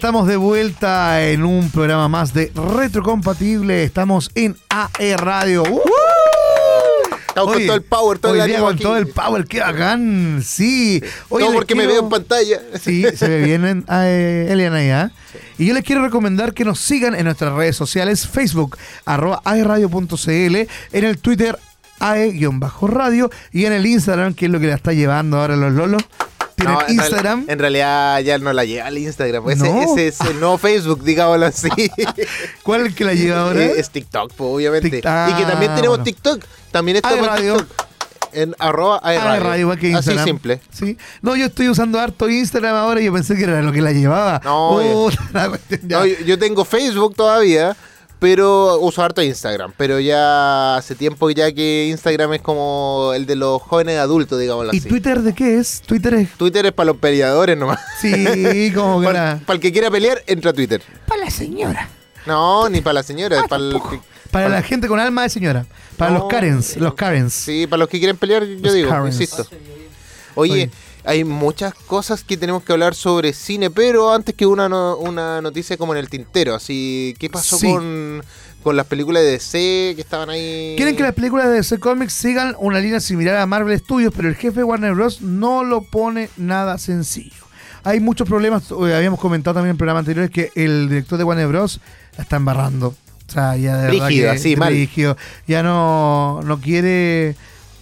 Estamos de vuelta en un programa más de Retrocompatible. Estamos en AE Radio. ¡Uh! Estamos Oye, con todo el power, todo hoy el día con aquí. todo el power, qué bacán. Sí. Oye, Todo porque me veo en pantalla. Sí, se ve bien en eh, Eliana ahí, ¿ah? Y yo les quiero recomendar que nos sigan en nuestras redes sociales, Facebook, arroba aeradio.cl, en el Twitter, ae-radio, y en el Instagram, que es lo que la está llevando ahora los lolos. Tienen No, en real- Instagram. En realidad ya no la lleva al Instagram. Ese, No. ese es el nuevo Facebook, digámoslo así. ¿Cuál es el que la lleva ahora? Eh, es TikTok, pues, obviamente. Tic- ah, y que también tenemos bueno. TikTok. También estamos en Radio. TikTok. En arroba Ah, radio, igual que Así simple. Sí. No, yo estoy usando harto Instagram ahora y yo pensé que era lo que la llevaba. No, ya. No, yo tengo Facebook todavía, pero uso harto Instagram. Pero ya hace tiempo ya que Instagram es como el de los jóvenes adultos, digámoslo ¿Y así. Twitter de qué es? Twitter es. Twitter es para los peleadores nomás. Sí, como que Para, era. el que quiera pelear, entra a Twitter. Para la señora. No, ni para la señora, para el Para la gente con alma de señora. Para No. los Karens. Los Karens. Sí, para los que quieren pelear, yo Los digo, Karens. insisto. Oye, Oye. Hay muchas cosas que tenemos que hablar sobre cine, pero antes que una, no- una noticia como en el tintero, así, ¿qué pasó Sí. con, con las películas de DC que estaban ahí? Quieren que las películas de DC Comics sigan una línea similar a Marvel Studios, pero el jefe de Warner Bros. no lo pone nada sencillo. Hay muchos problemas, eh, habíamos comentado también en programas anteriores que el director de Warner Bros. la está embarrando. O sea, ya de verdad Rígido, mal. rígido. Ya no, no quiere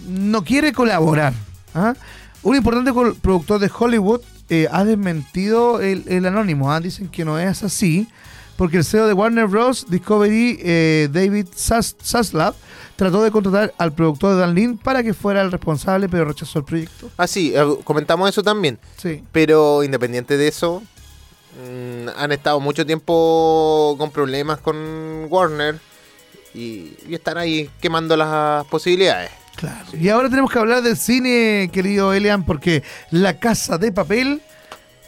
no quiere colaborar. ¿ah? Un importante productor de Hollywood eh, ha desmentido el, el anónimo. ¿ah? Dicen que no es así. Porque el CEO de Warner Bros. Discovery, eh, David Sas- Zaslav, trató de contratar al productor de Dan Lin para que fuera el responsable, pero rechazó el proyecto. Ah, sí, eh, comentamos eso también. Sí. Pero independiente de eso, mm, han estado mucho tiempo con problemas con Warner y, y están ahí quemando las posibilidades. Claro. Y ahora tenemos que hablar del cine, querido Elian, porque La Casa de Papel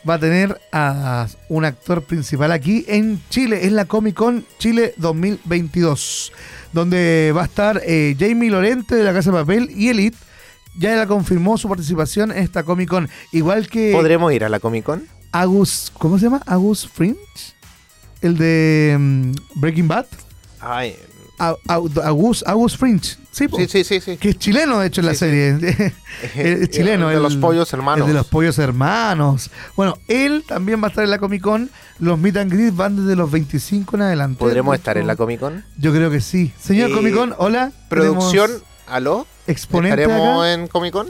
va a tener a un actor principal aquí en Chile, en la Comic Con Chile 2022, donde va a estar eh, Jamie Lorente de La Casa de Papel y Elite. Ya la confirmó su participación en esta Comic Con, igual que ¿Podremos ir a la Comic Con? Agus, ¿cómo se llama? Agus Fringe, el de mm, Breaking Bad. Ay, Agus, Agus Fringe, sí, sí, sí, sí. sí. que es chileno de hecho en la Sí, sí. serie. es chileno. El de los pollos hermanos. El de los pollos hermanos. Bueno, él también va a estar en la Comic Con. Los meet and greet van desde los 25 en adelante. ¿Podremos estar en la Comic Con? Yo creo que sí. Señor Eh, Comic Con, hola. Producción, ¿aló? Exponente ¿Estaremos acá. en Comic Con?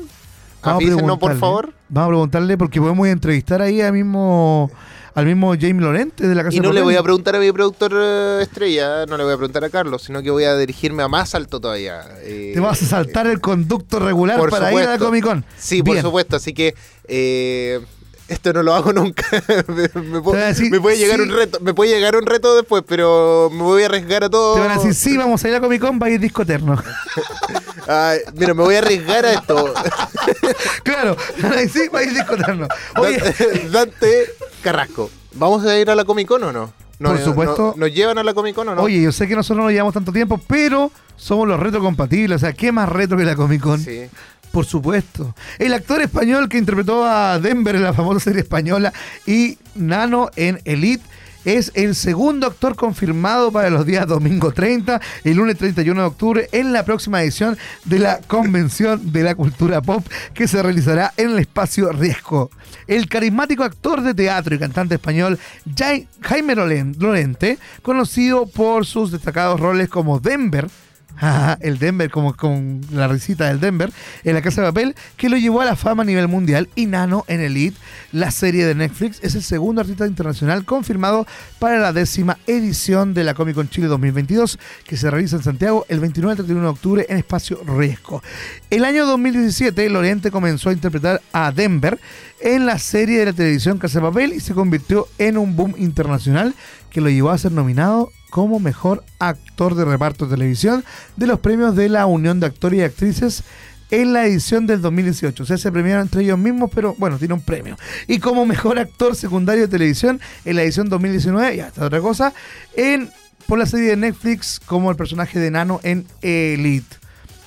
A Avísenos, por favor. Vamos a preguntarle porque podemos entrevistar ahí al mismo, al mismo Jamie Lorente de la Casa Y no de le voy a preguntar a mi productor eh, estrella, no le voy a preguntar a Carlos, sino que voy a dirigirme a más alto todavía. eh, Te vas a saltar el conducto regular por para ir a la supuesto. Comic Con. Sí, por Bien. supuesto, así que eh, esto no lo hago nunca. me, me pu- Te van a decir, me puede llegar sí. un reto, me puede llegar un reto después, pero me voy a arriesgar a todo. Te van a decir, sí, vamos a ir a Comic Con, va a ir Disco Eterno. Ay, mira, me voy a arriesgar a esto. claro, sí, va a ir Disco Eterno. Oye, Dante Carrasco, ¿vamos a ir a la Comic Con o no? No, Por supuesto. no- ¿Nos llevan a la Comic Con o no? Oye, yo sé que nosotros no llevamos tanto tiempo, pero somos los retrocompatibles. O sea, ¿qué más retro que la Comic Con? Sí. Por supuesto. El actor español que interpretó a Denver en la famosa serie española y Nano en Elite es el segundo actor confirmado para los días domingo 30 y lunes 31 de octubre en la próxima edición de la Convención de la Cultura Pop que se realizará en el espacio Riesgo. El carismático actor de teatro y cantante español Jai- Jaime Loren- Lorente, conocido por sus destacados roles como Denver, el Denver, como con la risita del Denver, en la Casa de Papel, que lo llevó a la fama a nivel mundial. Y Nano en Elite, la serie de Netflix, es el segundo artista internacional confirmado para la décima edición de la Comic Con Chile 2022, que se realiza en Santiago el 29 y 31 de octubre en Espacio Riesgo. El año 2017, Loriente comenzó a interpretar a Denver en la serie de la televisión Casa de Papel y se convirtió en un boom internacional que lo llevó a ser nominado como mejor actor de reparto de televisión de los premios de la Unión de Actores y Actrices en la edición del 2018. O sea, se premiaron entre ellos mismos, pero bueno, tiene un premio. Y como mejor actor secundario de televisión en la edición 2019, y hasta otra cosa, en por la serie de Netflix como el personaje de Nano en Elite.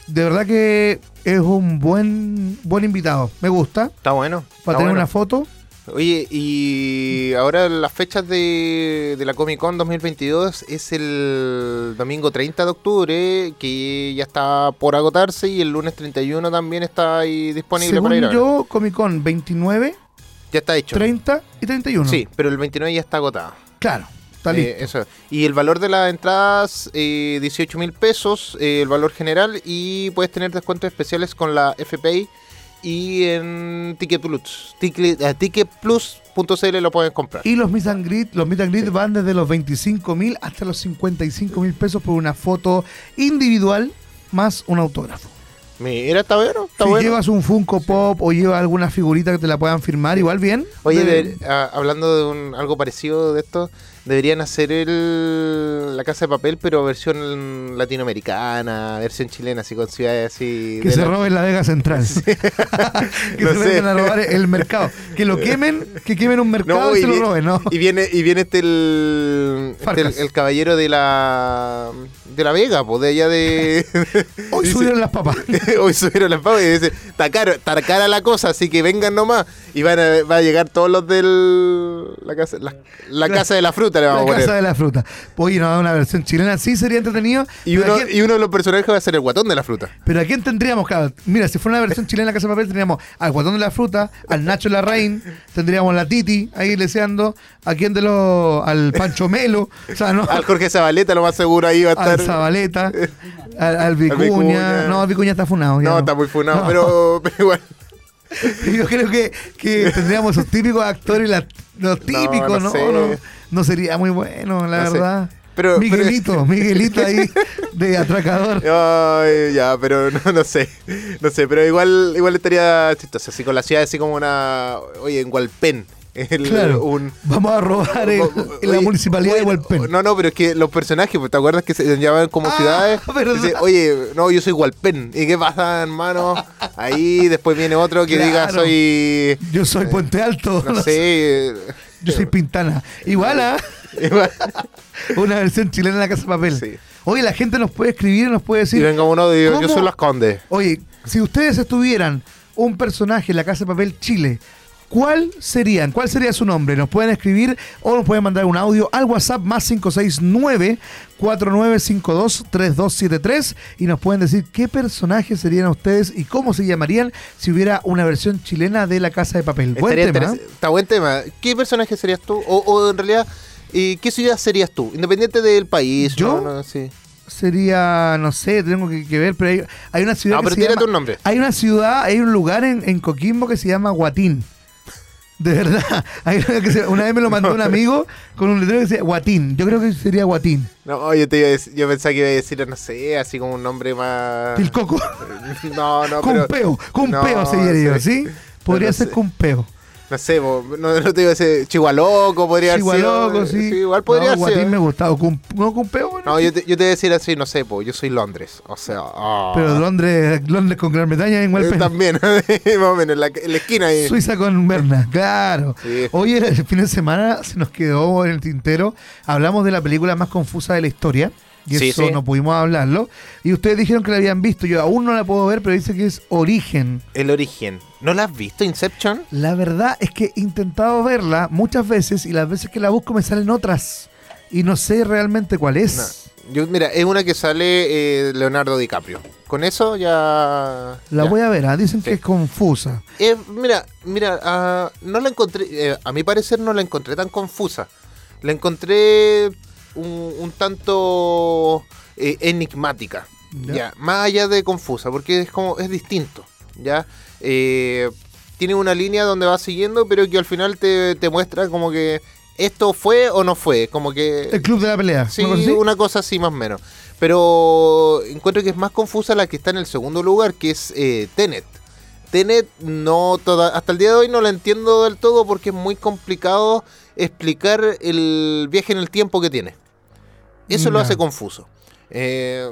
De verdad que es un buen buen invitado. Me gusta. Está bueno. Para está tener bueno. una foto. Oye, y ahora las fechas de, de la Comic Con 2022 es el domingo 30 de octubre, que ya está por agotarse, y el lunes 31 también está ahí disponible Según para ir a yo, Comic Con 29, Ya está hecho. 30 y 31. Sí, pero el 29 ya está agotado. Claro, está Eh, eso. Y el valor de las entradas, eh, 18 mil pesos, eh, el valor general, y puedes tener descuentos especiales con la FPI y en Ticket Plus. Ticket, eh, ticketplus.cl lo pueden comprar. Y los meet and greet, los meet and greet van desde los 25 mil hasta los 55 mil pesos por una foto individual más un autógrafo. Mira, está bueno, está si bueno. llevas un Funko Pop o llevas alguna figurita que te la puedan firmar, igual bien. Oye, De- ah, hablando de un- algo parecido de esto, deberían hacer el, la casa de papel, pero versión latinoamericana, versión chilena, así con ciudades así. que se la- roben la Vega Central. que No se vengan a robar el mercado. Que lo quemen, que quemen un mercado No, y, y se lo roben, ¿no? Y viene, y viene este el, este el caballero de la de la Vega, pues de allá de. Hoy dice- subieron las papas. Hoy subieron las papas y dice, está caro, está cara la cosa, así que vengan nomás. Y van a, va a llegar todos los del la casa, la, la casa de la fruta le La vamos a poner. casa de la fruta. Oye, no, una versión chilena sí sería entretenido. Y uno, ¿a quién- y uno de los personajes va a ser el guatón de la fruta. Pero ¿a quién tendríamos? Claro, mira, si fuera una versión chilena de la Casa de Papel, tendríamos al Guatón de la Fruta, al Nacho Larraín, tendríamos la Titi ahí leseando, a quién de los. al Pancho Melo, o sea, ¿no? Al Jorge Zabaleta lo más seguro ahí va a estar. Zabaleta, al, al Vicuña. Vicuña. No, Vicuña está funado. ya no, está muy funado, No. pero, pero igual. Yo creo que, que tendríamos esos típicos actores, la- los típicos, no ¿no? sé. No, no sería muy bueno, la sé. verdad. Pero- Miguelito, Miguelito ahí de atracador. Ay, ya, pero no, no sé. No sé, pero igual igual estaría chistoso. Así con la ciudad, así como una. Oye, en Hualpén. El- Claro. un- Vamos a robar en la municipalidad de Hualpén. No, no, pero es que los personajes, pues, ¿te acuerdas que se llamaban como Ah, ciudades? Dice, Oye, no, yo soy Hualpén. ¿Y qué pasa, hermano? Ahí después viene otro que diga, soy. Yo soy Puente Alto. No sé. Yo soy Pintana. Igual a Igual. una versión chilena de la Casa de Papel. Sí. Oye, la gente nos puede escribir y nos puede Y decir. venga uno y digo, yo soy Las Condes. Oye, si ustedes estuvieran un personaje en la Casa de Papel Chile, ¿cuál serían? ¿Cuál sería su nombre? Nos pueden escribir o nos pueden mandar un audio al WhatsApp más 569-4952-3273 y nos pueden decir qué personaje serían ustedes y cómo se llamarían si hubiera una versión chilena de la Casa de Papel. Buen tema. Está buen tema. ¿Qué personaje serías tú? O, o en realidad, eh, ¿qué ciudad serías tú? Independiente del país. ¿Yo? ¿no? No, sí. Sería, no sé, tengo que, que ver, pero hay, hay una ciudad No, que pero se llama- un nombre. Hay una ciudad, hay un lugar en, en Coquimbo que se llama Guatín. De verdad. Una, vez me lo mandó un amigo con un letrero que decía Guatín. Yo creo que sería Guatín. No, yo, te iba a decir- yo pensaba que iba a decir, no sé, así como un nombre más. Tilcoco. No, no, pero. Cumpeo. Cumpeo No, sería yo, sí. ¿sí? Podría no ser sé. Cumpeo. No sé, no, no te iba a decir Chihualoco, podría haber sido. Chihualoco, sí. igual podría no, ser. Me gusta. O cum- no, Cumpeo, bueno. No, yo te, yo te voy a decir así, no sé, po, yo soy Londres. O sea, ah. Pero Londres, Londres con Gran Bretaña en Eh, Hualpén. También, más o menos, en la, en la esquina ahí. Suiza con Berna, claro. Sí. Hoy el fin de semana se nos quedó en el tintero. Hablamos de la película más confusa de la historia. Y Sí, eso sí. no pudimos hablarlo. Y ustedes dijeron que la habían visto. Yo aún no la puedo ver, pero dice que es Origen. El origen. ¿No la has visto, Inception? La verdad es que he intentado verla muchas veces y las veces que la busco me salen otras. Y no sé realmente cuál es. No. Yo, mira, es una que sale eh, Leonardo DiCaprio. Con eso ya. La ya. voy a ver, ¿ah? dicen que es confusa. Eh, mira, mira, ah, no la encontré, eh, a mi parecer no la encontré tan confusa. La encontré un, un tanto eh, enigmática, Ya. ya. más allá de confusa, porque es como, es distinto, ya. Eh, tiene una línea donde va siguiendo, pero que al final te, te muestra como que esto fue o no fue, como que... El club de la pelea. Sí, ¿una cosa así? una cosa así más o menos. Pero encuentro que es más confusa la que está en el segundo lugar, que es eh, Tenet. Tenet no toda, hasta el día de hoy no la entiendo del todo porque es muy complicado explicar el viaje en el tiempo que tiene. Eso lo hace confuso. Eh,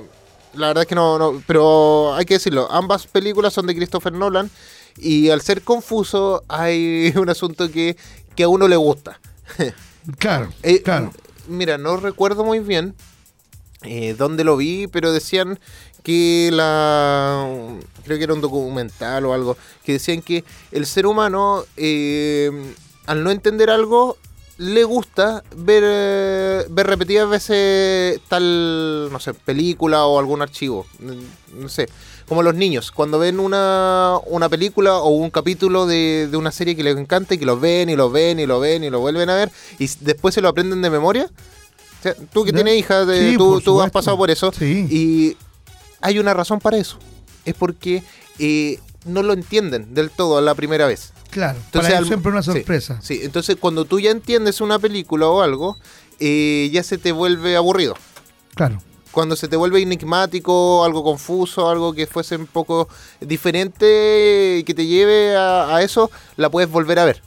la verdad es que no, no, pero hay que decirlo, ambas películas son de Christopher Nolan y al ser confuso hay un asunto que, que a uno le gusta. Claro, Eh, claro. Mira, no recuerdo muy bien eh, dónde lo vi, pero decían que la. Creo que era un documental o algo, que decían que el ser humano eh, al no entender algo, le gusta ver, eh, ver repetidas veces tal, no sé, película o algún archivo. No sé. Como los niños, cuando ven una, una película o un capítulo de, de una serie que les encanta y que los ven y los ven y lo ven y lo vuelven a ver y después se lo aprenden de memoria. O sea, tú que tienes hijas, de- Sí, tú, tú has pasado por eso. Sí. Y hay una razón para eso. Es porque eh, no lo entienden del todo a la primera vez. Claro, Entonces, para siempre una sorpresa. Sí, entonces cuando tú ya entiendes una película o algo, eh, ya se te vuelve aburrido. Claro. Cuando se te vuelve enigmático, algo confuso, algo que fuese un poco diferente y que te lleve a, a eso, la puedes volver a ver.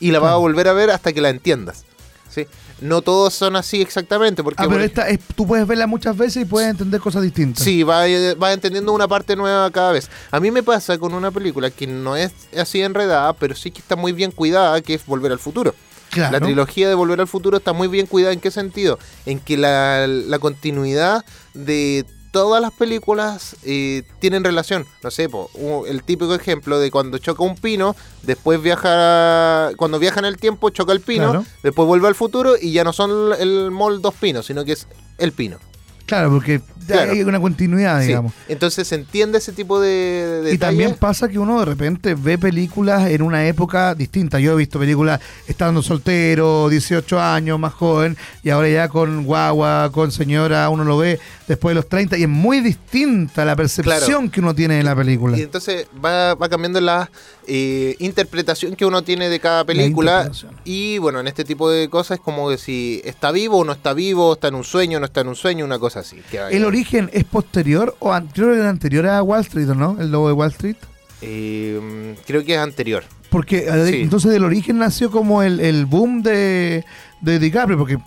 Y la vas a Claro. volver a ver hasta que la entiendas. ¿sí? No todos son así exactamente. Porque Ah, pero esta es, tú puedes verla muchas veces y puedes entender cosas distintas. Sí, va, va entendiendo una parte nueva cada vez. A mí me pasa con una película que no es así enredada, pero sí que está muy bien cuidada, que es Volver al Futuro. claro. La trilogía de Volver al Futuro está muy bien cuidada. ¿En qué sentido? En que la, la continuidad de todas las películas eh, tienen relación. No sé, po, u- el típico ejemplo de cuando choca un pino, después viaja, cuando viaja en el tiempo, choca el pino, Claro. después vuelve al futuro y ya no son el mall dos pinos, sino que es el pino. Claro, porque Claro. hay una continuidad, Sí. digamos. Entonces se entiende ese tipo de, de Y también pasa que uno de repente ve películas en una época distinta. Yo he visto películas estando soltero, 18 años, más joven, y ahora ya con guagua, con señora, uno lo ve después de los 30 y es muy distinta la percepción que uno tiene de la película. Y entonces va, va cambiando la eh, interpretación que uno tiene de cada película. Y bueno, en este tipo de cosas es como que si está vivo o no está vivo, está en un sueño o no está en un sueño, una cosa así. que. ¿El origen es posterior o anterior, anterior a Wall Street, ¿o no? El lobo de Wall Street. Eh, creo que es anterior. Porque eh, Sí. entonces del origen nació como el, el boom de, de DiCaprio, porque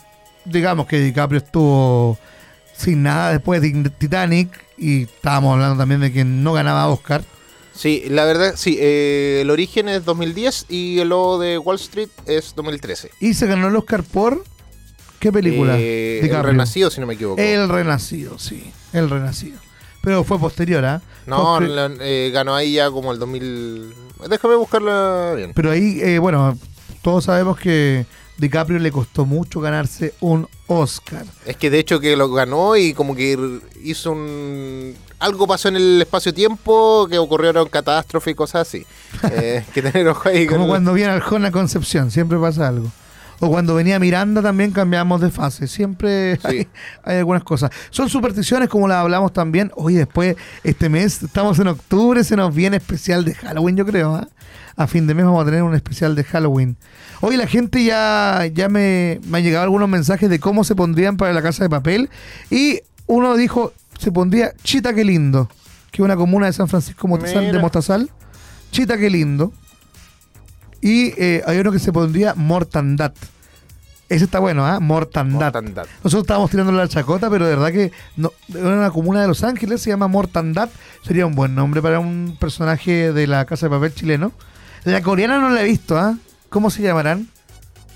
digamos que DiCaprio estuvo sin nada después de Titanic y estábamos hablando también de que no ganaba Oscar. Sí, la verdad, sí, eh, el origen es 2010 y el logo de Wall Street es 2013. Y se ganó el Oscar por ¿qué película? Eh, el. Renacido, si no me equivoco. El Renacido, sí, El Renacido. Pero fue posterior, ¿ah? No, la- eh, ganó ahí ya como el 2000... Déjame buscarla bien. Pero ahí, eh, bueno, todos sabemos que DiCaprio le costó mucho ganarse un Oscar. Es que de hecho que lo ganó y como que hizo un... Algo pasó en el espacio-tiempo que ocurrieron catástrofes y cosas así. Eh, que tener ojo ahí. Como cuando viene Arjona Concepción, siempre pasa algo. O cuando venía Miranda también cambiamos de fase. Siempre Sí. hay, hay algunas cosas. Son supersticiones como las hablamos también. Hoy después, este mes, estamos en octubre, se nos viene especial de Halloween, yo creo. ¿ah? A fin de mes vamos a tener un especial de Halloween. Hoy la gente ya, ya me, me han llegado algunos mensajes de cómo se pondrían para la casa de papel. Y uno dijo, se pondría Chita que lindo, que es una comuna de San Francisco Mostazal, de. Mostazal. Chita que lindo. Y eh, hay uno que se pondría Mortandad. Ese está bueno, ¿ah? Mortandad. Mortandad. Nosotros estábamos tirando la chacota, pero de verdad que no, en una comuna de Los Ángeles se llama Mortandad. Sería un buen nombre para un personaje de la Casa de Papel chileno. La coreana no la he visto, ¿ah? ¿Cómo se llamarán?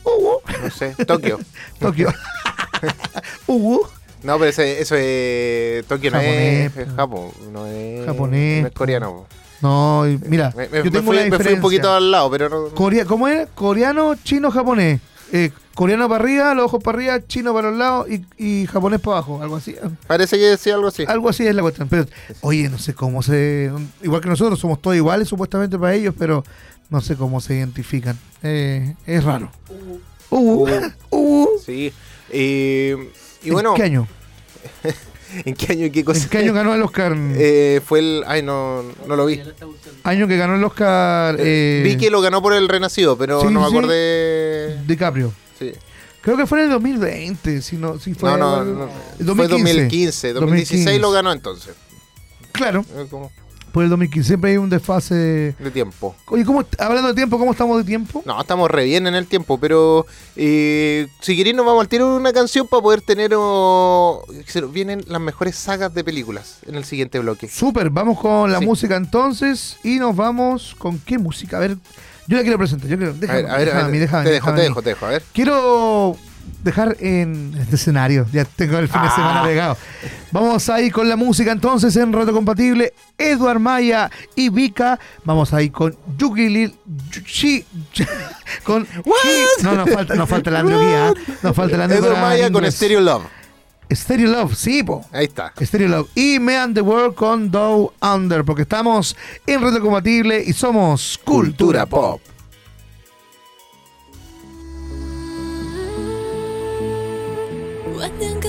Uwu. No sé, Tokio. Tokio. Uwu. No, pero ese- eso es... Tokio no es, es. Japón. No es, Japonés, No es coreano. po. No, y mira, Me, me- yo me tengo fui, una me fui un poquito al lado, pero no... Corea- ¿Cómo es? Coreano, chino, japonés. Eh, coreano para arriba, los ojos para arriba, chino para los lados y, y japonés para abajo, algo así. Parece que decía algo así. Algo así es la cuestión. Pero, oye, no sé cómo se. Igual que nosotros, somos todos iguales supuestamente para ellos, pero no sé cómo se identifican. Eh, es raro. Uh, uh. Sí. Eh, y ¿En bueno, qué año? ¿en qué año y qué cosa? ¿En qué año ganó el Oscar? Eh, fue el... Ay, no, no lo vi. año que ganó el Oscar eh, vi que lo ganó por el Renacido, pero sí, no me sí. acordé... DiCaprio. Sí. Creo que fue en el 2020, si no, si fue no, no, no. el Fue 2015. 2016 lo ganó entonces. Claro, Eh, como por el 2015. Siempre hay un desfase. De tiempo. Oye, ¿cómo, hablando de tiempo, ¿cómo estamos de tiempo? No, estamos re bien en el tiempo, pero eh, si queréis nos vamos al tiro de una canción para poder tener... oh, vienen las mejores sagas de películas en el siguiente bloque. Súper, vamos con la Sí. música entonces y nos vamos con qué música. A ver, yo la quiero presentar. Yo quiero, A déjame, ver, a ver, déjame a a ver, déjame, te dejo, te a dejo, te dejo, a ver. Quiero dejar en este escenario. Ya tengo el fin de Ah. semana pegado. Vamos ahí con la música entonces en Reto Compatible. Eduard Maya y Vika. Vamos ahí con Yuki Lil. Con He- No, nos falta, nos falta la Andrew Guía. Nos falta la Andrew Edward para Maya con. Stereo Love. Stereo Love, sí, po. Ahí está. Stereo Love. Y Me and the World con Dow Under. Porque estamos en Reto Compatible y somos Cultura Pop. 万年更。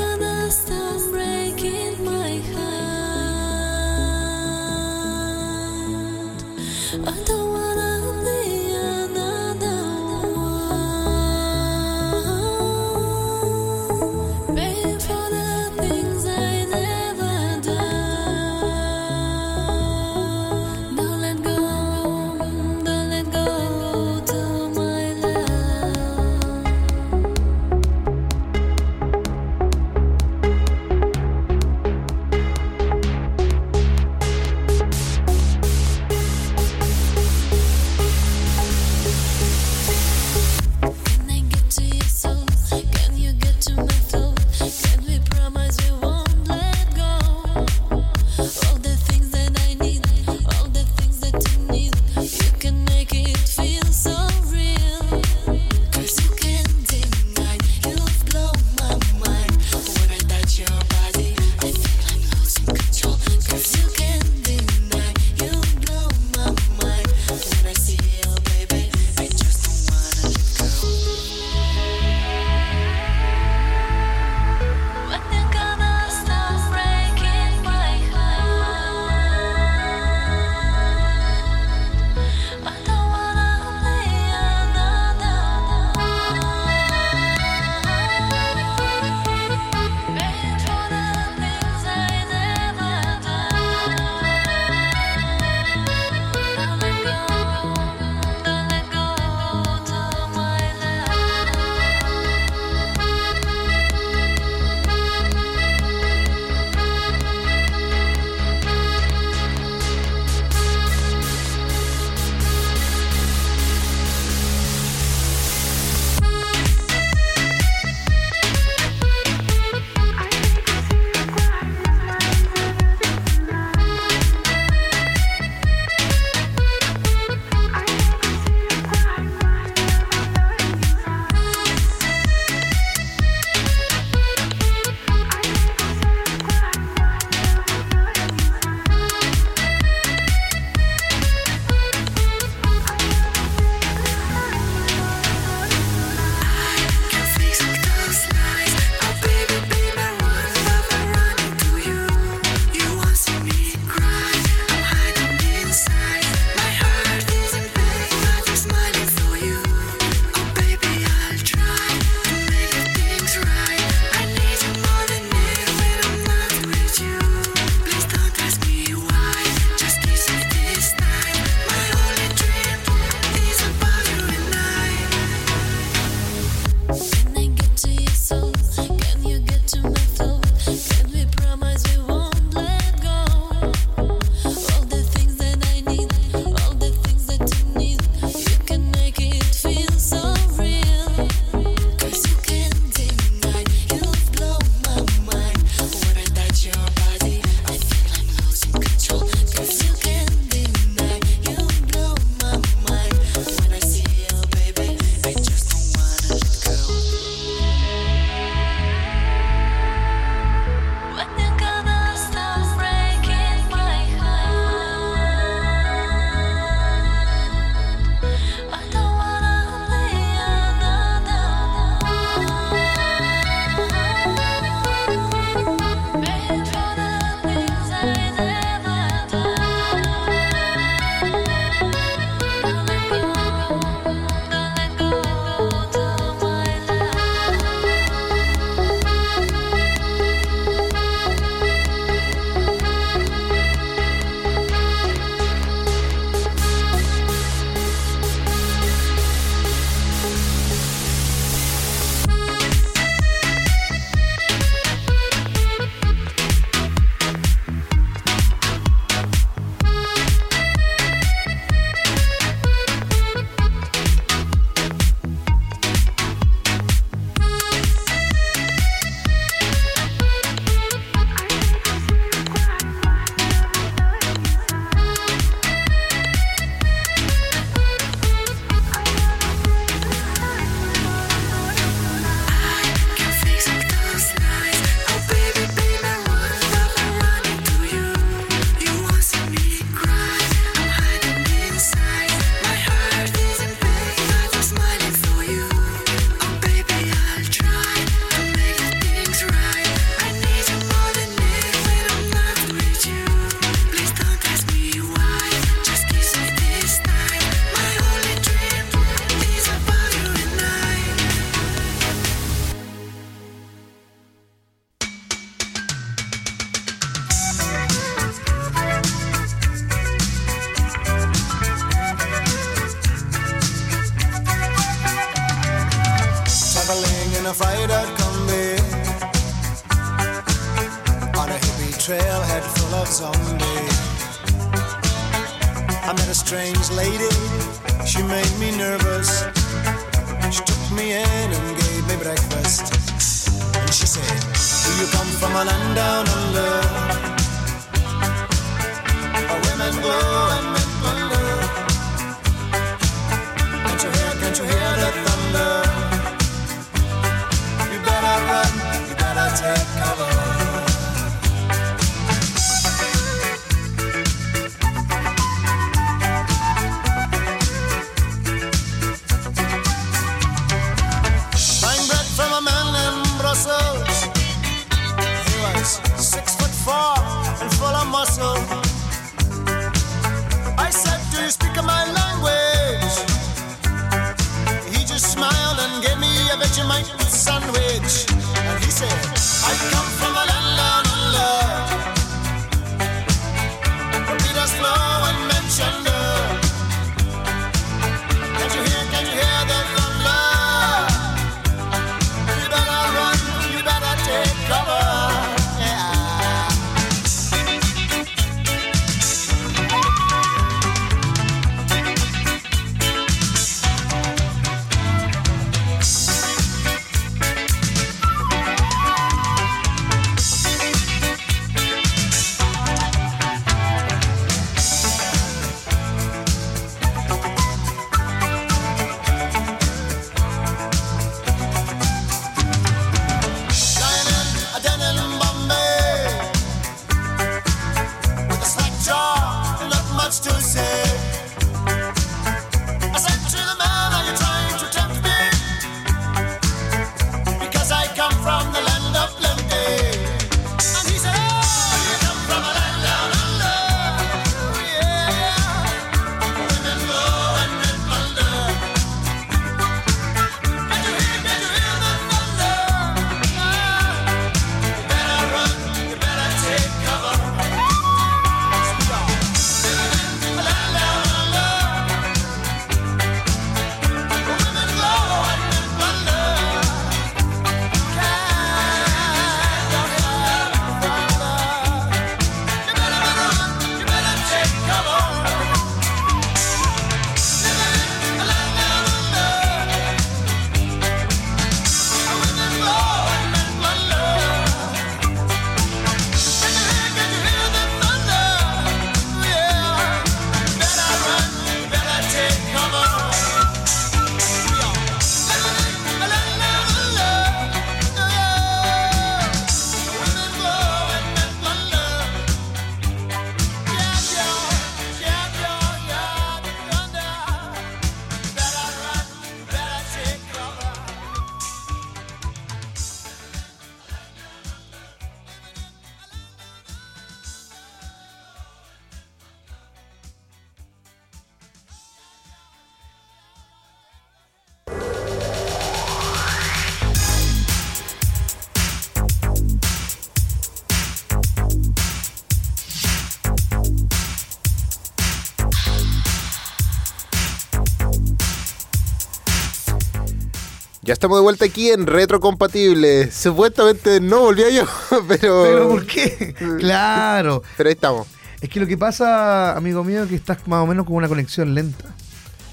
Ya estamos de vuelta aquí en Retrocompatible. Supuestamente no volvía yo, pero. ¿Pero por qué? Claro. Pero ahí estamos. Es que lo que pasa, amigo mío, es que estás más o menos con una conexión lenta.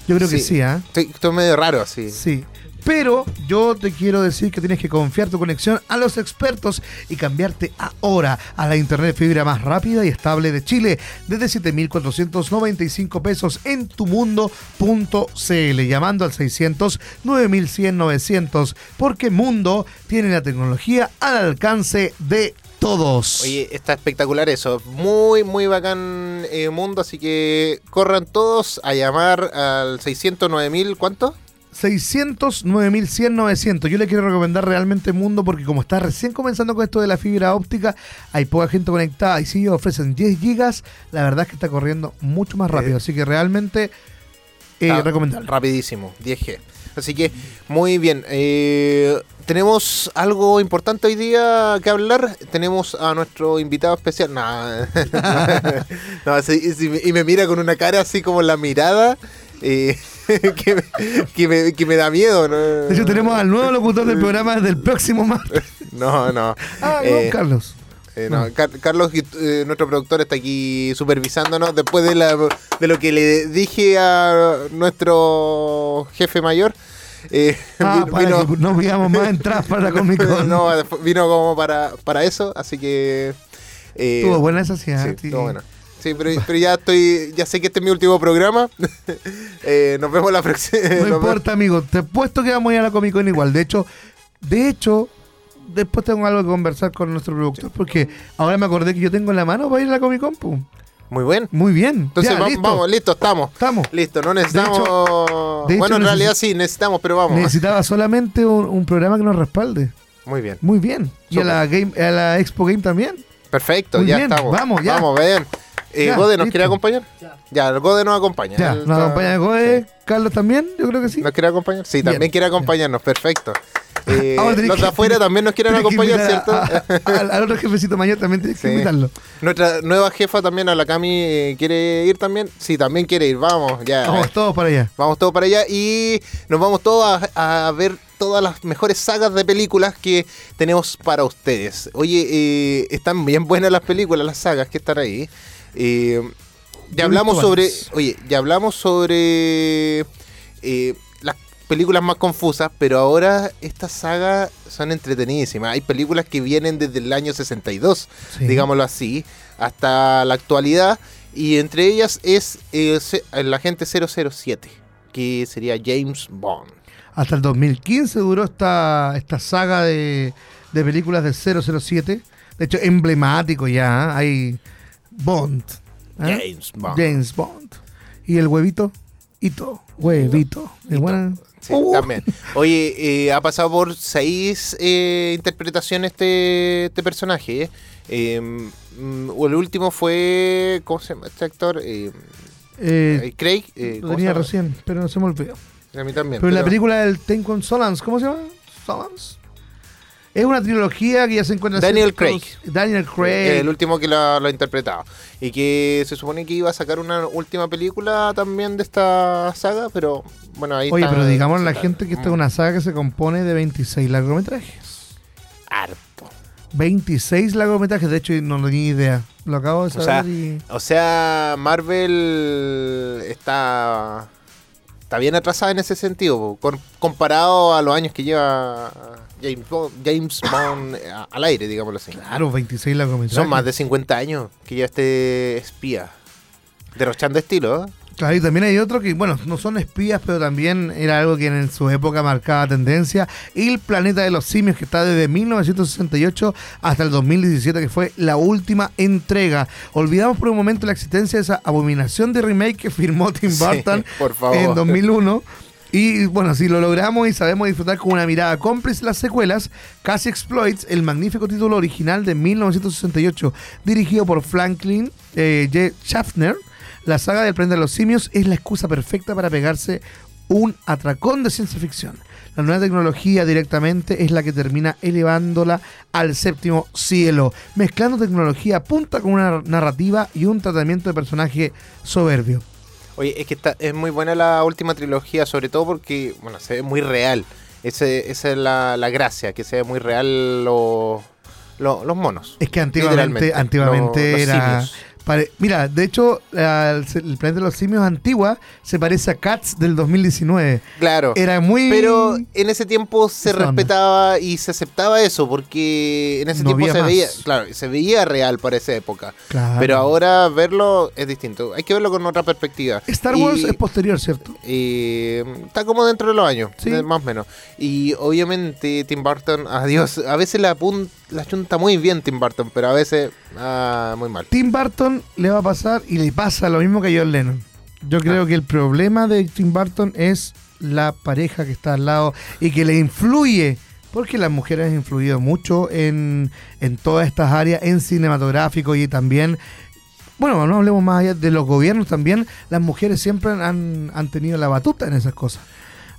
Yo creo que Sí. ¿ah? Estoy, estoy medio raro así. Sí. Pero yo te quiero decir que tienes que confiar tu conexión a los expertos y cambiarte ahora a la internet fibra más rápida y estable de Chile desde 7,495 pesos en tumundo.cl llamando al 600 9100 900 porque Mundo tiene la tecnología al alcance de todos. Oye, está espectacular eso. Muy, muy bacán eh, mundo. Así que corran todos a llamar al 609.000. ¿Cuánto? 600, 9100, 900. Yo le quiero recomendar realmente Mundo porque como está recién comenzando con esto de la fibra óptica, hay poca gente conectada y si ofrecen 10 gigas, la verdad es que está corriendo mucho más rápido. Así que realmente eh, recomendable. Rapidísimo, 10G. Así que, muy bien. eh, tenemos algo importante hoy día que hablar. Tenemos a nuestro invitado especial. No, no, sí, sí, y me mira con una cara así como la mirada. eh, que, me, que, me, que me da miedo. ¿no? De hecho, tenemos al nuevo locutor del programa desde el próximo martes. No, no. Ah, no, Eh, Carlos. eh, no, Car- Carlos, eh, nuestro productor, está aquí supervisándonos después de, la, de lo que le dije a nuestro jefe mayor. Eh, Ah, para que no veamos más entradas para la Comic Con. no, vino como para, para eso, así que... Estuvo buena esa sí, Sí, estuvo bueno. Sí, pero, pero ya estoy, ya sé que este es mi último programa. Eh, nos vemos la próxima. No importa, amigo. Te puesto que vamos a ir a la Comic Con igual. De hecho, de hecho, después tengo algo que conversar con nuestro productor porque ahora me acordé que yo tengo en la mano para ir a la Comic Con. pu. Muy bien. Muy bien. Entonces Ya, va- listo. vamos, listo, estamos. Estamos. Listo, no necesitamos. de hecho bueno, en realidad sí, necesitamos, pero vamos. Necesitaba solamente un, un programa que nos respalde. Muy bien. Muy bien. Y a la, game, a la Expo Game también. Perfecto, Muy ya bien, estamos. vamos, ya. Vamos, bien. Eh, Ya, ¿Gode nos listo. quiere acompañar? Ya. el Gode nos acompaña. Ya, Él nos está- acompaña Goe. Carlos también, yo creo que sí. ¿Nos quiere acompañar? Sí, Bien, también quiere acompañarnos, perfecto. Eh, Ahora tenés los de que- afuera también nos quieren acompañar, ¿cierto? al- otro jefecito mayor también tienes que Sí. invitarlo. Nuestra nueva jefa también, a la Cami, eh, ¿quiere ir también? Sí, también quiere ir, vamos, ya. Vamos todos para allá. Vamos todos para allá y nos vamos todos a, a ver todas las mejores sagas de películas que tenemos para ustedes. Oye, eh, están bien buenas las películas, las sagas que están ahí. Eh, ya hablamos sobre, oye, ya hablamos sobre eh, las películas más confusas, pero ahora estas sagas son entretenidísimas. Hay películas que vienen desde el año 62, Sí. digámoslo así, hasta la actualidad. Y entre ellas es eh, se- el agente 007, que sería James Bond. Hasta el 2015 duró esta, esta saga de, de películas del 007. De hecho, emblemático ya. ¿eh? Hay Bond. ¿eh? James Bond. James Bond. Y el huevito. Hito. Huevito. ¿Es buena? Sí, Uh, también. Oye, eh, ha pasado por seis eh, interpretaciones este, este personaje. Eh, mm, el último fue. ¿Cómo se llama este actor? Eh, Craig. lo ¿cómo tenía recién, pero no se me olvidó. A mí también. Pero en la película del Tencon Solans, ¿cómo se llama? Solans. Es una trilogía que ya se encuentra. en Daniel ciertos- Daniel Craig. El último que lo, ha interpretado. Y que se supone que iba a sacar una última película también de esta saga, pero bueno, ahí Oye, está- pero digamos a la gente que esta es mm, una saga que se compone de 26 largometrajes. Harto. 26 largometrajes, de hecho no tenía idea. Lo acabo de O saber sea, y... O sea, Marvel está está bien atrasada en ese sentido, comparado a los años que lleva James Bond, James Bond a- al aire, digámoslo así. Claro, 26 largometrajes. Son más de 50 años que lleva este espía. Derrochando estilo, ¿eh? Claro, y también hay otro que, bueno, no son espías, pero también era algo que en su época marcaba tendencia. El Planeta de los Simios, que está desde 1968 hasta el 2017, que fue la última entrega. Olvidamos por un momento la existencia de esa abominación de remake que firmó Tim Sí, Burton por favor. en 2001. Y bueno, si lo logramos y sabemos disfrutar con una mirada cómplice las secuelas, Casi Exploits, el magnífico título original de 1968, dirigido por Franklin eh, J. Schaffner, la saga del Planeta de los Simios es la excusa perfecta para pegarse un atracón de ciencia ficción. La nueva tecnología directamente es la que termina elevándola al séptimo cielo, mezclando tecnología punta con una narrativa y un tratamiento de personaje soberbio. Oye, es que está, es muy buena la última trilogía, sobre todo porque, bueno, se ve muy real. Ese, esa es la, la gracia, que se ve muy real lo- lo- los monos. Es que antiguamente, antiguamente los era. simios. Pare- mira, de hecho, el, planeta de los simios antigua se parece a Cats del 2019. Claro. Era muy. Pero en ese tiempo se Esa onda. respetaba y se aceptaba eso, porque en ese No tiempo se más. veía, claro, se veía real para esa época. Claro. Pero ahora verlo es distinto. Hay que verlo con otra perspectiva. Star Y- Wars es posterior, ¿cierto? y está como dentro de los años, Sí. más o menos. Y obviamente Tim Burton, adiós, a veces la, la chunta muy bien Tim Burton, pero a veces ah, muy mal. Tim Burton le va a pasar y le pasa lo mismo que a John Lennon. Yo creo Ah. que el problema de Tim Burton es la pareja que está al lado y que le influye, porque las mujeres han influido mucho en, en todas estas áreas, en cinematográfico y también, bueno, no hablemos más allá de los gobiernos también, las mujeres siempre han, han tenido la batuta en esas cosas.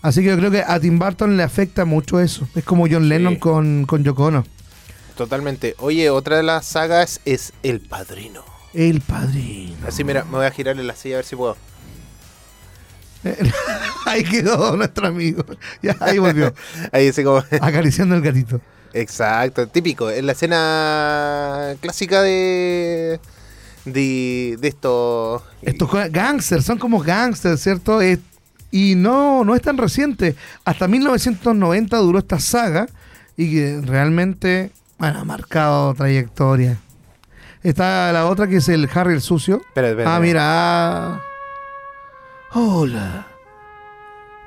Así que yo creo que a Tim Burton le afecta mucho eso. Es como John Lennon con, con Yoko Ono. Totalmente. Oye, otra de las sagas es El Padrino. El padrino. Así, mira, me voy a girar en la silla a ver si puedo. ahí quedó nuestro amigo. Ya, ahí volvió. Ahí dice como... Acariciando el gatito. Exacto, típico. Es la escena clásica de... De, de esto... Estos co- gangsters, son como gangsters, ¿cierto? Eh, y no, no es tan reciente. Hasta 1990 duró esta saga y que realmente, bueno, ha marcado trayectoria. Está la otra que es el Harry el Sucio. Espera, espera, ah, espera. mira. ah. Hola.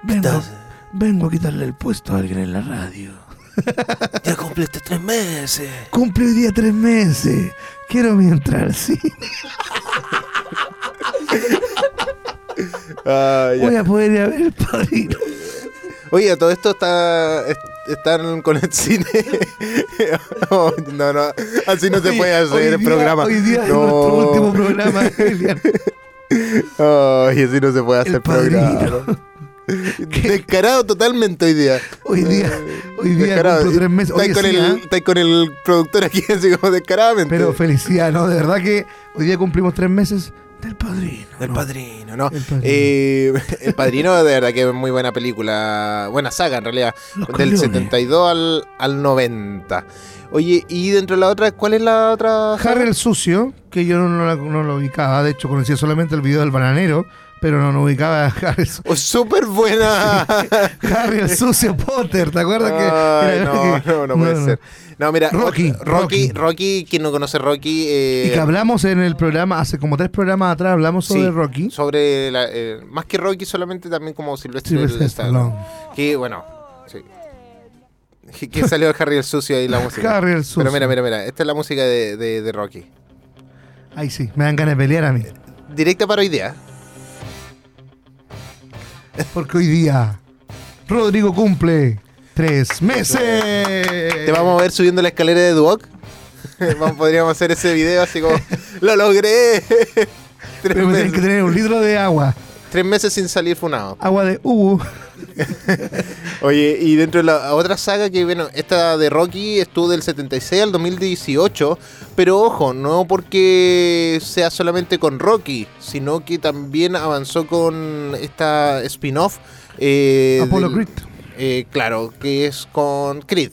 Vengo, vengo a quitarle el puesto a alguien en la radio. Ya cumpliste tres meses. Cumple hoy día tres meses. Quiero mi entrada al cine. Ah. Voy a poder ir a ver el padrino. Oye, todo esto está est- están con el cine. Oh, no, no, así no se puede hacer el programa. Hoy día es no. nuestro último programa, Elian. Ay, así no se puede hacer El programa. Descarado totalmente hoy día. Hoy día, hoy día Descarado. tres meses. Oye, con, sí, el, estáis con el productor aquí, así como descaradamente. Pero felicidad, ¿no? De verdad que hoy día cumplimos tres meses del padrino. El ¿no? Padrino, ¿no? El Padrino. Eh, el Padrino, de verdad que es muy buena película. Buena saga, en realidad. Los del Corleones. 72 al, al 90. Oye, y dentro de la otra, ¿cuál es la otra? Harry el Sucio, que yo no, no la- no lo ubicaba. De hecho, conocía solamente el video del bananero, pero no, no ubicaba a Harry, Oh, súper buena. Harry el Sucio Potter. ¿Te acuerdas que.? Ay, era- no, que- no, no puede ser. No, mira, Rocky, Rocky, Rocky, Rocky. Quien no conoce Rocky, eh, Y que hablamos en el programa, hace como tres programas atrás, hablamos sobre sí, Rocky. sobre la, eh, más que Rocky, solamente también como Silvestre Sylvester Stallone. Que bueno, sí. Que- Que salió el Harry el sucio ahí la música. Harry el Sucio. Pero mira, mira, mira, esta es la música de, de- de Rocky. Ahí sí, me dan ganas de pelear a mí. Directa para hoy día. Porque hoy día Rodrigo cumple tres meses. Te vamos a ver subiendo la escalera de Duoc. Podríamos hacer ese video así como, ¡lo logré! tres, Pero me tienen que tener un litro de agua. tres meses sin salir funado. Agua de Ubu. Oye, y dentro de la otra saga que, bueno, esta de Rocky estuvo del 76 al 2018, pero ojo, no porque sea solamente con Rocky, sino que también avanzó con esta spin-off. eh, Apollo del- Creed. eh, claro, que es con Creed.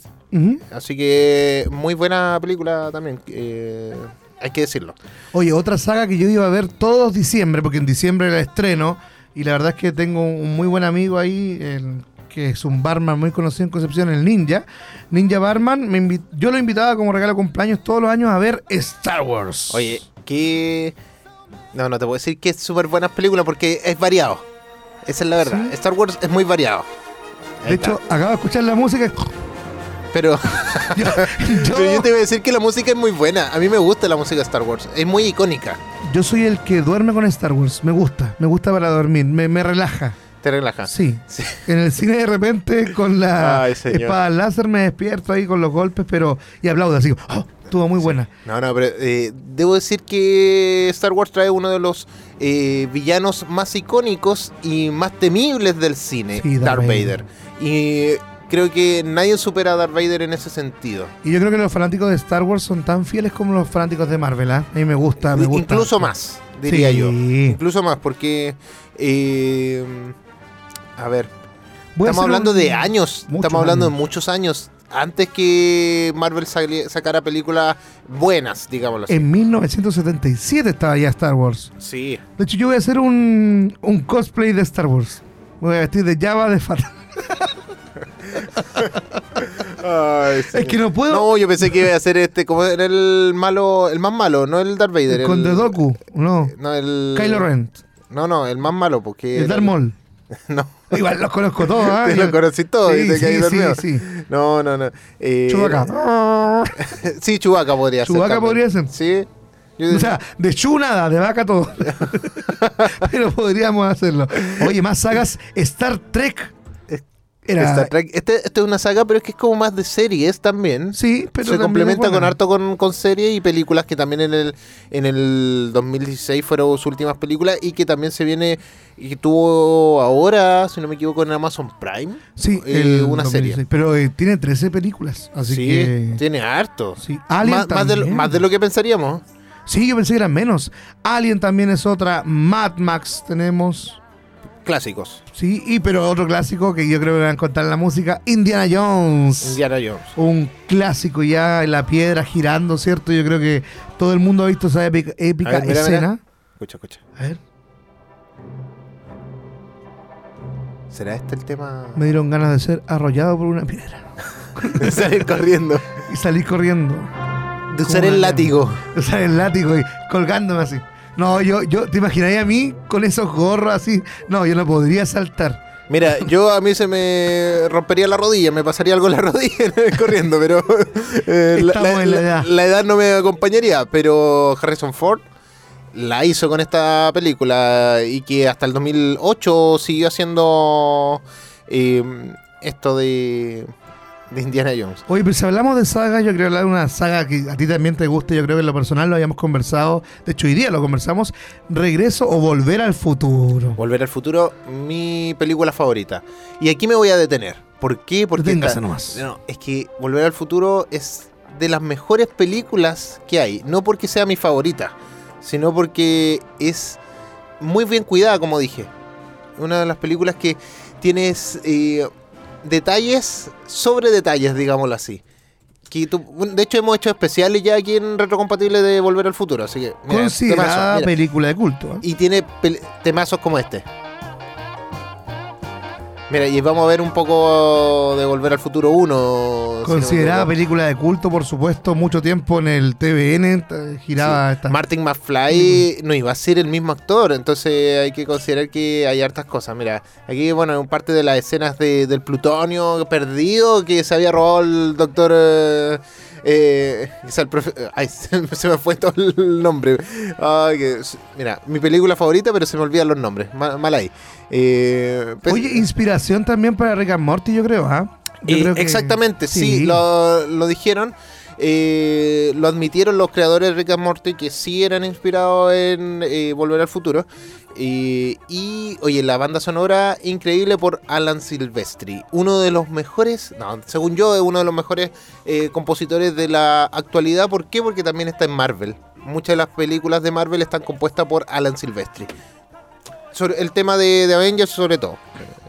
Así que muy buena película también, eh, hay que decirlo. Oye, otra saga que yo iba a ver todos diciembre, porque en diciembre era estreno, y la verdad es que tengo un muy buen amigo ahí, el- que es un barman muy conocido en Concepción, el Ninja. Ninja Barman, me invi- yo lo invitaba como regalo de cumpleaños todos los años a ver Star Wars. Oye, que... No, no te puedo decir que es súper buena película porque es variado. Esa es la verdad. Sí. Star Wars es muy variado. Ahí de está. hecho, acabo de escuchar la música. Pero, yo, yo- pero yo te voy a decir que la música es muy buena. A mí me gusta la música de Star Wars. Es muy icónica. yo soy el que duerme con Star Wars. Me gusta, me gusta para dormir, me, me relaja. Te relaja. Sí. Sí. En el cine de repente con la Ay, espada láser me despierto ahí con los golpes, pero y aplaudo así. Oh, estuvo muy buena. No, no, pero eh, debo decir que Star Wars trae uno de los eh, villanos más icónicos y más temibles del cine, Sí, Darth Darth Vader. Vader. Y creo que nadie supera a Darth Vader en ese sentido. Y yo creo que los fanáticos de Star Wars son tan fieles como los fanáticos de Marvel. ¿ah? A mí me gusta, me gusta. Incluso más, diría Sí. yo. Incluso más, porque... eh, a ver, Voy estamos hablando un- de años. muchos Estamos hablando años. de muchos años. Antes que Marvel sacara películas buenas, digámoslo así. En 1977 estaba ya Star Wars. Sí. De hecho, yo voy a hacer un, un cosplay de Star Wars. Me voy a vestir de Java de Es que no puedo. No, yo pensé que iba a ser este, como era el malo, el más malo, no el Darth Vader. con el, The Doku. No. No, el. Kylo Ren. No, no, el más malo, porque. El Darth Maul. No. Igual los conozco todos. ¿ah? Te Yo- lo conocí todo y Sí, sí, sí, sí. No, no, no. Eh, Chewbacca. sí, Chubaca podría ser. Chewbacca también. podría ser. Sí. Yo- O sea, de chu nada, de vaca todo. Pero podríamos hacerlo. Oye, más sagas. Star Trek. Era, Star Trek. Este, este es una saga, pero es que es como más de series también. Sí, pero se también complementa con harto con, con series y películas que también en el en el 2016 fueron sus últimas películas y que también se viene y tuvo ahora, si no me equivoco, en Amazon Prime. Sí, eh, el una 2016. serie. Pero eh, tiene 13 películas. Así sí, que. tiene harto. Sí, Alien más, más de, más de lo que pensaríamos. Sí, yo pensé que eran menos. Alien también es otra. Mad Max tenemos. Clásicos. Sí, y pero otro clásico que yo creo que van a contar en la música, Indiana Jones. Indiana Jones. Un clásico ya en la piedra girando, ¿cierto? Yo creo que todo el mundo ha visto esa épica, épica A ver, mira, escena. mira. Escucha, escucha. A ver, ¿Será este el tema? me dieron ganas de ser arrollado por una piedra De salir corriendo. y salir corriendo. De usar el látigo. O sea, el látigo y colgándome así. No, yo, yo, ¿te imaginarías a mí con esos gorros así? No, yo no podría saltar. Mira, yo a mí se me rompería la rodilla, me pasaría algo en la rodilla corriendo, pero eh, la la- edad. la edad no me acompañaría, pero Harrison Ford la hizo con esta película y que hasta el 2008 siguió haciendo eh, esto de, de Indiana Jones. Oye, pero si hablamos de saga, yo creo hablar de una saga que a ti también te gusta, yo creo que en lo personal lo habíamos conversado, de hecho hoy día lo conversamos, Regreso o Volver al Futuro. Volver al futuro, mi película favorita. Y aquí me voy a detener. ¿Por qué? Porque esta- nomás. no, es que Volver al futuro es de las mejores películas que hay. No porque sea mi favorita, sino porque es muy bien cuidada, como dije. Una de las películas que tienes eh, detalles sobre detalles, digámoslo así. Que tú- de hecho, hemos hecho especiales ya aquí en Retrocompatible de Volver al Futuro. Así que, mira, Considerada temazo, mira. película de culto. ¿eh? Y tiene temazos como este. Mira, y vamos a ver un poco de Volver al Futuro 1. si no me Considerada película de culto, por supuesto, mucho tiempo en el TVN giraba esta. Martin McFly no iba a ser el mismo actor, entonces hay que considerar que hay hartas cosas. Mira, aquí, bueno, en parte de las escenas de- del plutonio perdido que se había robado el doctor. Eh, eh, o sea, el profe- ay, se, me- fue todo el nombre. Ay, que- mira, mi película favorita, pero se me olvidan los nombres. Mal, mal ahí. Eh, pues- Oye, inspiración también para Rick and Morty, yo creo, ¿ah? Eh, exactamente, sí, lo, lo dijeron. Eh, lo admitieron los creadores de Rick and Morty que sí eran inspirados en eh, Volver al Futuro. Eh, y, oye, la banda sonora increíble por Alan Silvestri. Uno de los mejores, no, según yo, es uno de los mejores compositores de la actualidad. ¿Por qué? Porque también está en Marvel. Muchas de las películas de Marvel están compuestas por Alan Silvestri. Sobre el tema de, de Avengers, sobre todo.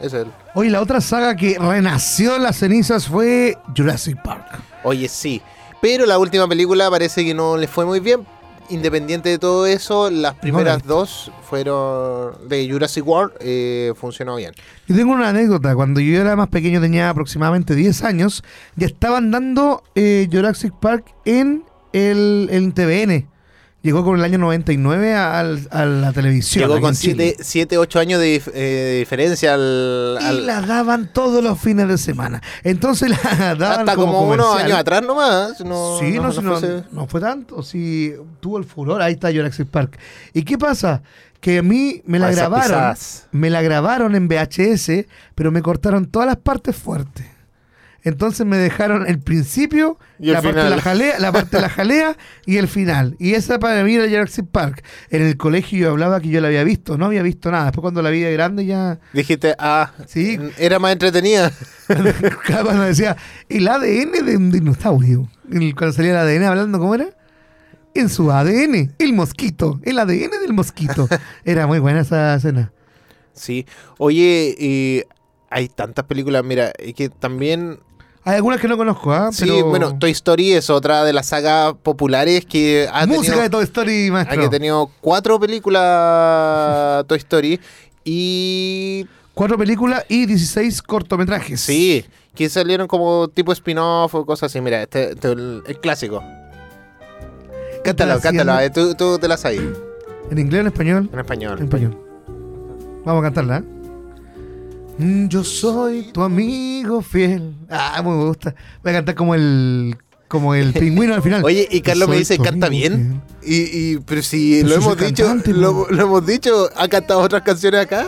Es el. Oye, la otra saga que renació en las cenizas fue Jurassic Park. Oye, sí. Pero la última película parece que no le fue muy bien. Independiente de todo eso, las primeras dos fueron de Jurassic World, eh, funcionó bien. Yo tengo una anécdota. Cuando yo era más pequeño, tenía aproximadamente 10 años, ya estaban dando eh, Jurassic Park en el en TVN. Llegó con el año 99 al- a, la televisión. Llegó con en Chile. 7, 8 años de, eh, de diferencia al... Y al- la daban todos los fines de semana. Entonces la daban hasta como, unos comercial. años atrás nomás. No, sí, no, no, si no no, fuese- no fue tanto. Sí, tuvo el furor. Ahí está Jurassic Park. ¿Y qué pasa? Que a mí me la esas grabaron. pisadas. Me la grabaron en VHS, pero me cortaron todas las partes fuertes. Entonces me dejaron el principio, Y el la, parte de la, jalea, la parte de la jalea y el final. Y esa para mí era Jurassic Park. En el colegio yo hablaba que yo la había visto, no había visto nada. Después cuando la vi de grande ya... Dijiste, ah, Sí. era más entretenida. Cada cuando decía, el ADN de un dinosaurio. Cuando salía el ADN hablando, ¿cómo era? En su ADN, el mosquito, el ADN del mosquito. Era muy buena esa escena. Sí. Oye, eh, hay tantas películas, mira, es que también Hay algunas que no conozco, ¿ah? Sí, Pero- bueno, Toy Story es otra de las sagas populares que ha Música tenido, de Toy Story, ha maestro. ha tenido cuatro películas Toy Story y Cuatro películas y 16 cortometrajes. sí, que salieron como tipo spin-off o cosas así. Mira, este, este el, el clásico. Cántalo, cántalo, eh, tú, tú te la sabes ¿En inglés o en español? en español. En español. Vamos a cantarla, ¿eh? Mm, Yo soy tu amigo fiel. Ah, me gusta. Voy a cantar como el como el pingüino al final. Oye, y Carlos me dice, ¿canta bien? Y, y, pero si Pero lo hemos dicho, cantante, lo, hemos dicho, ha cantado otras canciones acá.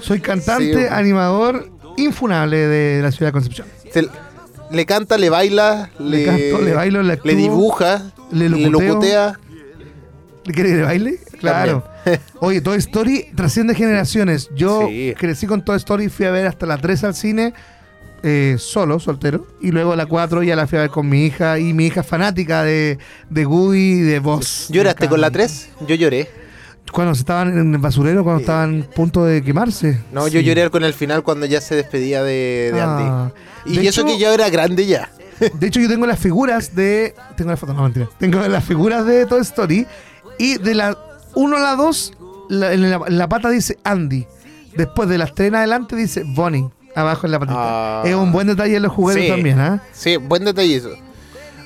Soy cantante, Sí. animador, infunable de la ciudad de Concepción. Se- le canta, le baila, le, Le canto, le bailo, le actúo, dibuja, le le, locuteo. locutea. ¿Le quiere que le baile? Claro. Oye, Toy Story trasciende generaciones. Yo Sí. crecí con Toy Story, fui a ver hasta la 3 al cine, eh, solo, soltero. Y luego la 4 ya la fui a ver con mi hija. Y mi hija fanática de, de Woody y de Buzz. ¿Lloraste con la encanta. 3? Yo lloré. Cuando se estaban en el basurero, cuando estaban a punto de quemarse. No, yo Sí. lloré con el final cuando ya se despedía de, de Andy. Ah. Y De eso hecho- que ya era grande ya. De hecho, yo tengo las figuras de. Tengo las fotos, no mentira. Tengo las figuras de Toy Story. Y de la 1 a la 2, la- en, la, en la pata dice Andy. Después de las 3 en adelante dice Bonnie. Abajo en la patita. Ah. Es un buen detalle en los juguetes Sí. también, ¿ah? Sí, buen detalle eso.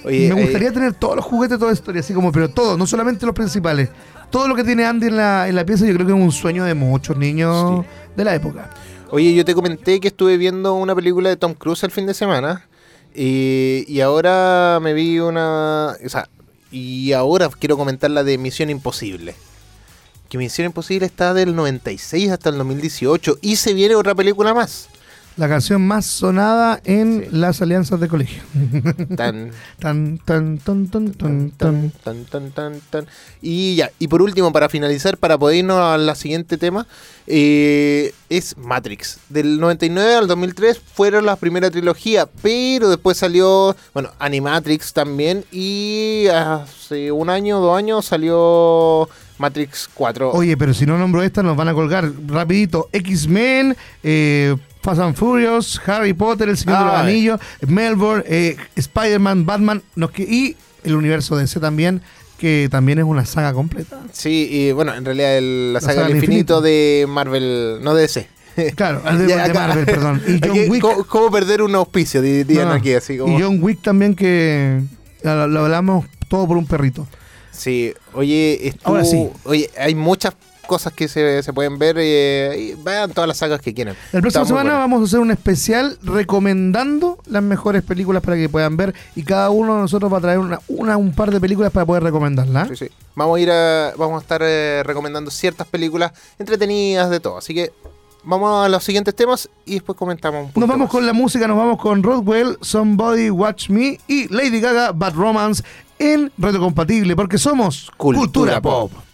Oye, Me eh, gustaría tener todos los juguetes de Toy Story, así como, pero todos, no solamente los principales. Todo lo que tiene Andy en la, en la pieza, yo creo que es un sueño de muchos niños de la época. Oye, yo te comenté que estuve viendo una película de Tom Cruise el fin de semana. Y, y ahora me vi una. O sea, y ahora quiero comentar la de Misión Imposible. Que Misión Imposible está del 96 hasta el 2018. Y se viene otra película más. La canción más sonada en las alianzas de colegio. Tan, Tan, tan, tan, tan, tan, tan. tan, tan, tan, tan. Y ya, y por último, para finalizar, para poder irnos al siguiente tema, eh, es Matrix. Del 99 al 2003 fueron la primera trilogía, pero después salió, bueno, Animatrix también, y hace un año, dos años salió Matrix 4. Oye, pero si no nombro esta, nos van a colgar rapidito. X-Men, eh, Fast and Furious, Harry Potter, El Señor de los. Anillos, Melbourne, eh, Spider-Man, Batman, que- y el universo DC también, que también es una saga completa. Sí, y bueno, en realidad el- la, saga saga del infinito, infinito. de Marvel, no de DC. Claro, de, Ya, de Marvel, perdón. Y John Wick. ¿cómo, cómo perder un auspicio? di- Digan No, aquí, así como. Y John Wick también, que lo, lo hablamos todo por un perrito. Sí, oye, estuvo- Ahora sí. oye, hay muchas cosas que se, se pueden ver eh, y vean todas las sagas que quieran. La próxima semana buena. vamos a hacer un especial recomendando las mejores películas para que puedan ver y cada uno de nosotros va a traer una, una un par de películas para poder recomendarlas. Sí, sí. Vamos a ir a, vamos a estar eh, recomendando ciertas películas entretenidas de todo. Así que vamos a los siguientes temas y después comentamos un poco. Nos vamos con la música, nos vamos con Rodwell, Somebody Watch Me y Lady Gaga, Bad Romance en Radio Compatible, porque somos Cultura Cultura, Pop. Pop.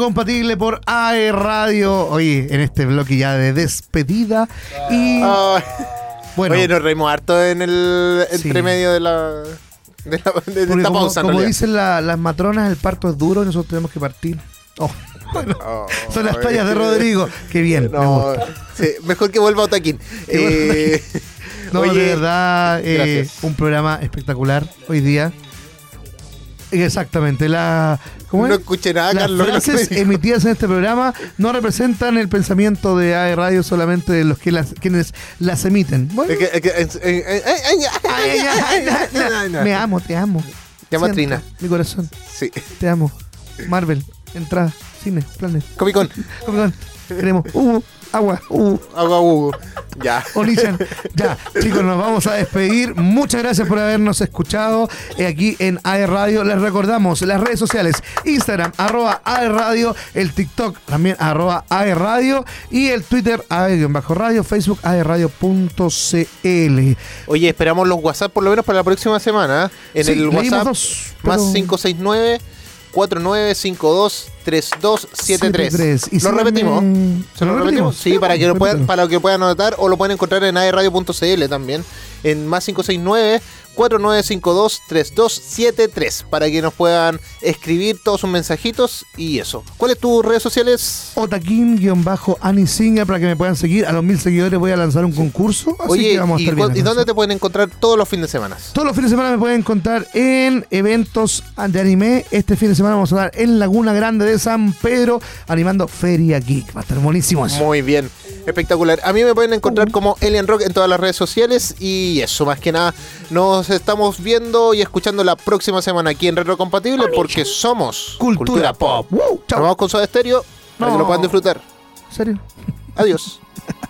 Compatible por AE Radio. Oye, en este bloque ya de despedida. Y bueno, Oye, nos reímos harto en el Sí. entremedio de la. De, la, de porque esta como, pausa, como dicen la- las matronas, el parto es duro y nosotros tenemos que partir. Oh, bueno, Oh, son las ay. tallas de Rodrigo. Qué bien. No, sí, mejor que vuelva Otaquín. Que vuelva Eh, No, oye, de verdad, eh, un programa espectacular hoy día. Exactamente, la, ¿cómo No es? escuché nada, Las Carlos. frases emitidas en este programa no representan el pensamiento de AE Radio, solamente de los que las, quienes las emiten. Bueno, me amo, te amo. Llama Siento Trina. Mi corazón, Sí, te amo. Marvel, entrada, cine, planes, Comic Con. Comic Con, queremos, uh, agua, uh. Agua Hugo. Ya. Onichan. Ya, chicos, nos vamos a despedir. Muchas gracias por habernos escuchado eh, aquí en AE Radio. Les recordamos las redes sociales: Instagram, arroba AE Radio, el TikTok también, arroba AE Radio, y el Twitter, AE-radio, Facebook, aeradio.cl. Oye, esperamos los WhatsApp por lo menos para la próxima semana. ¿eh? En Sí, el WhatsApp dos, más pero- 569 4952 3273. 73. Y Lo síganme- repetimos. ¿Se lo repetimos? Sí, para que lo puedan, para que puedan anotar o lo pueden encontrar en aerradio.cl también. En más 569 4952 3273 para que nos puedan escribir todos sus mensajitos y eso. ¿Cuáles tus redes sociales? Otaquín-Anisinga para que me puedan seguir. A los mil seguidores voy a lanzar un concurso. Así Oye, que vamos a ¿y, estar bien ¿y en dónde te pueden encontrar todos los fines de semana? Todos los fines de semana me pueden encontrar en eventos de anime. Este fin de semana vamos a estar en Laguna Grande de San Pedro animando Feria Geek. Va a estar buenísimo eso. Muy bien, espectacular. A mí me pueden encontrar como Alien Rock en todas las redes sociales y eso, más que nada, nos estamos viendo y escuchando la próxima semana aquí en Retro Compatible porque somos Cultura, Pop. Woo, Nos chao. vamos con Soda Stereo para No. que lo puedan disfrutar. ¿En serio? Adiós.